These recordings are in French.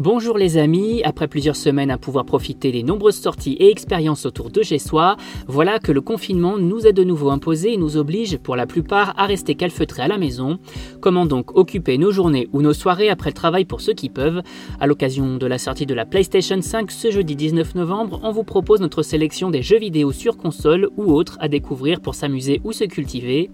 Bonjour les amis, après plusieurs semaines à pouvoir profiter des nombreuses sorties et expériences autour de chez soi, voilà que le confinement nous est de nouveau imposé et nous oblige pour la plupart à rester calfeutrés à la maison. Comment donc occuper nos journées ou nos soirées après le travail pour ceux qui peuvent? À l'occasion de la sortie de la PlayStation 5 ce jeudi 19 novembre, on vous propose notre sélection des jeux vidéo sur console ou autres à découvrir pour s'amuser ou se cultiver.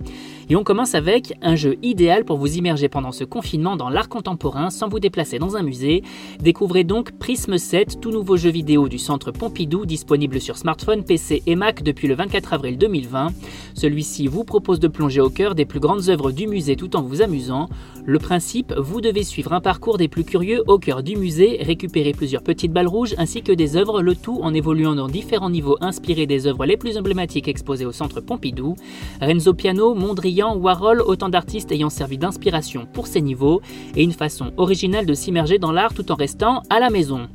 Et on commence avec un jeu idéal pour vous immerger pendant ce confinement dans l'art contemporain sans vous déplacer dans un musée. Découvrez donc Prism 7, tout nouveau jeu vidéo du centre Pompidou disponible sur smartphone, PC et Mac depuis le 24 avril 2020. Celui-ci vous propose de plonger au cœur des plus grandes œuvres du musée tout en vous amusant. Le principe, vous devez suivre un parcours des plus curieux au cœur du musée, récupérer plusieurs petites balles rouges ainsi que des œuvres, le tout en évoluant dans différents niveaux inspirés des œuvres les plus emblématiques exposées au centre Pompidou. Renzo Piano, Mondrian, Warhol, autant d'artistes ayant servi d'inspiration pour ces niveaux, et une façon originale de s'immerger dans l'art tout en restant à la maison.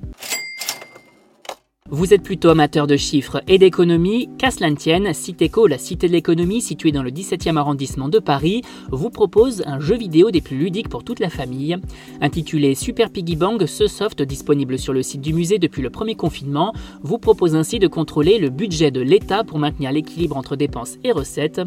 Vous êtes plutôt amateur de chiffres et d'économie, qu'à cela tienne, Citeco, la cité de l'économie située dans le 17e arrondissement de Paris, vous propose un jeu vidéo des plus ludiques pour toute la famille. Intitulé Super Piggy Bang, ce soft disponible sur le site du musée depuis le premier confinement vous propose ainsi de contrôler le budget de l'État pour maintenir l'équilibre entre dépenses et recettes.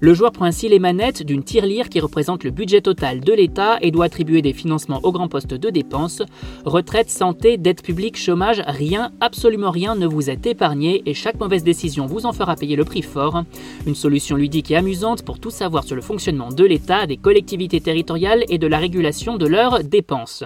Le joueur prend ainsi les manettes d'une tirelire qui représente le budget total de l'État et doit attribuer des financements aux grands postes de dépenses. Retraite, santé, dette publique, chômage, rien, absolument rien ne vous est épargné et chaque mauvaise décision vous en fera payer le prix fort. Une solution ludique et amusante pour tout savoir sur le fonctionnement de l'État, des collectivités territoriales et de la régulation de leurs dépenses.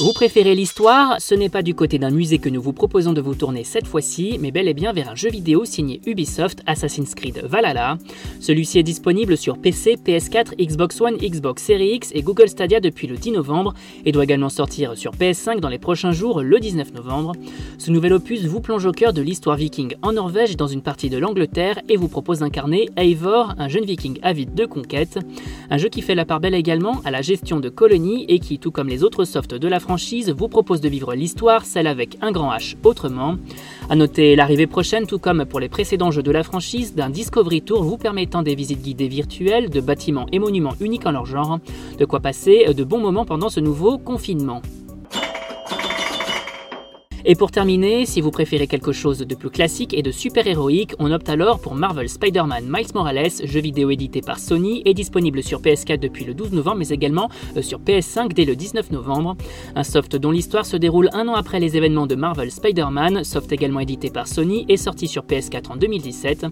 Vous préférez l'histoire Ce n'est pas du côté d'un musée que nous vous proposons de vous tourner cette fois-ci, mais bel et bien vers un jeu vidéo signé Ubisoft Assassin's Creed Valhalla. Celui-ci est disponible sur PC, PS4, Xbox One, Xbox Series X et Google Stadia depuis le 10 novembre et doit également sortir sur PS5 dans les prochains jours le 19 novembre. Ce nouvel opus vous plonge au cœur de l'histoire viking en Norvège dans une partie de l'Angleterre et vous propose d'incarner Eivor, un jeune viking avide de conquête. Un jeu qui fait la part belle également à la gestion de colonies et qui, tout comme les autres softs de la France, vous propose de vivre l'histoire, celle avec un grand H autrement. A noter l'arrivée prochaine, tout comme pour les précédents jeux de la franchise, d'un Discovery Tour vous permettant des visites guidées virtuelles de bâtiments et monuments uniques en leur genre, de quoi passer de bons moments pendant ce nouveau confinement. Et pour terminer, si vous préférez quelque chose de plus classique et de super héroïque, on opte alors pour Marvel Spider-Man Miles Morales, jeu vidéo édité par Sony et disponible sur PS4 depuis le 12 novembre mais également euh, sur PS5 dès le 19 novembre. Un soft dont l'histoire se déroule un an après les événements de Marvel Spider-Man, soft également édité par Sony et sorti sur PS4 en 2017.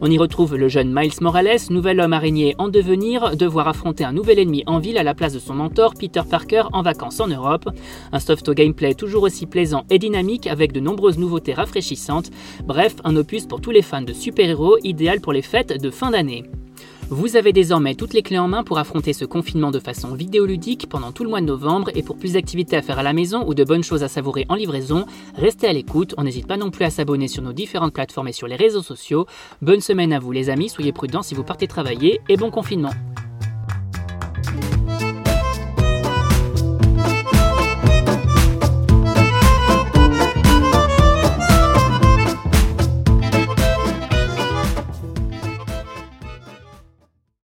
On y retrouve le jeune Miles Morales, nouvel homme araignée en devenir, devoir affronter un nouvel ennemi en ville à la place de son mentor Peter Parker en vacances en Europe. Un soft au gameplay toujours aussi plaisant et avec de nombreuses nouveautés rafraîchissantes. Bref, un opus pour tous les fans de super-héros, idéal pour les fêtes de fin d'année. Vous avez désormais toutes les clés en main pour affronter ce confinement de façon vidéoludique pendant tout le mois de novembre et pour plus d'activités à faire à la maison ou de bonnes choses à savourer en livraison, restez à l'écoute. On n'hésite pas non plus à s'abonner sur nos différentes plateformes et sur les réseaux sociaux. Bonne semaine à vous les amis, soyez prudents si vous partez travailler et bon confinement.